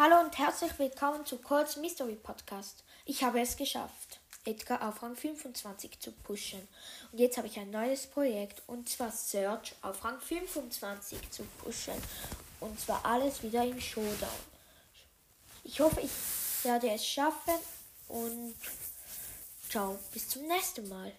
Hallo und herzlich willkommen zu Colts Mystery Podcast. Ich habe es geschafft, Edgar auf Rang 25 zu pushen. Und jetzt habe ich ein neues Projekt und zwar Search auf Rang 25 zu pushen. Und zwar alles wieder im Showdown. Ich hoffe, ich werde es schaffen und ciao, bis zum nächsten Mal.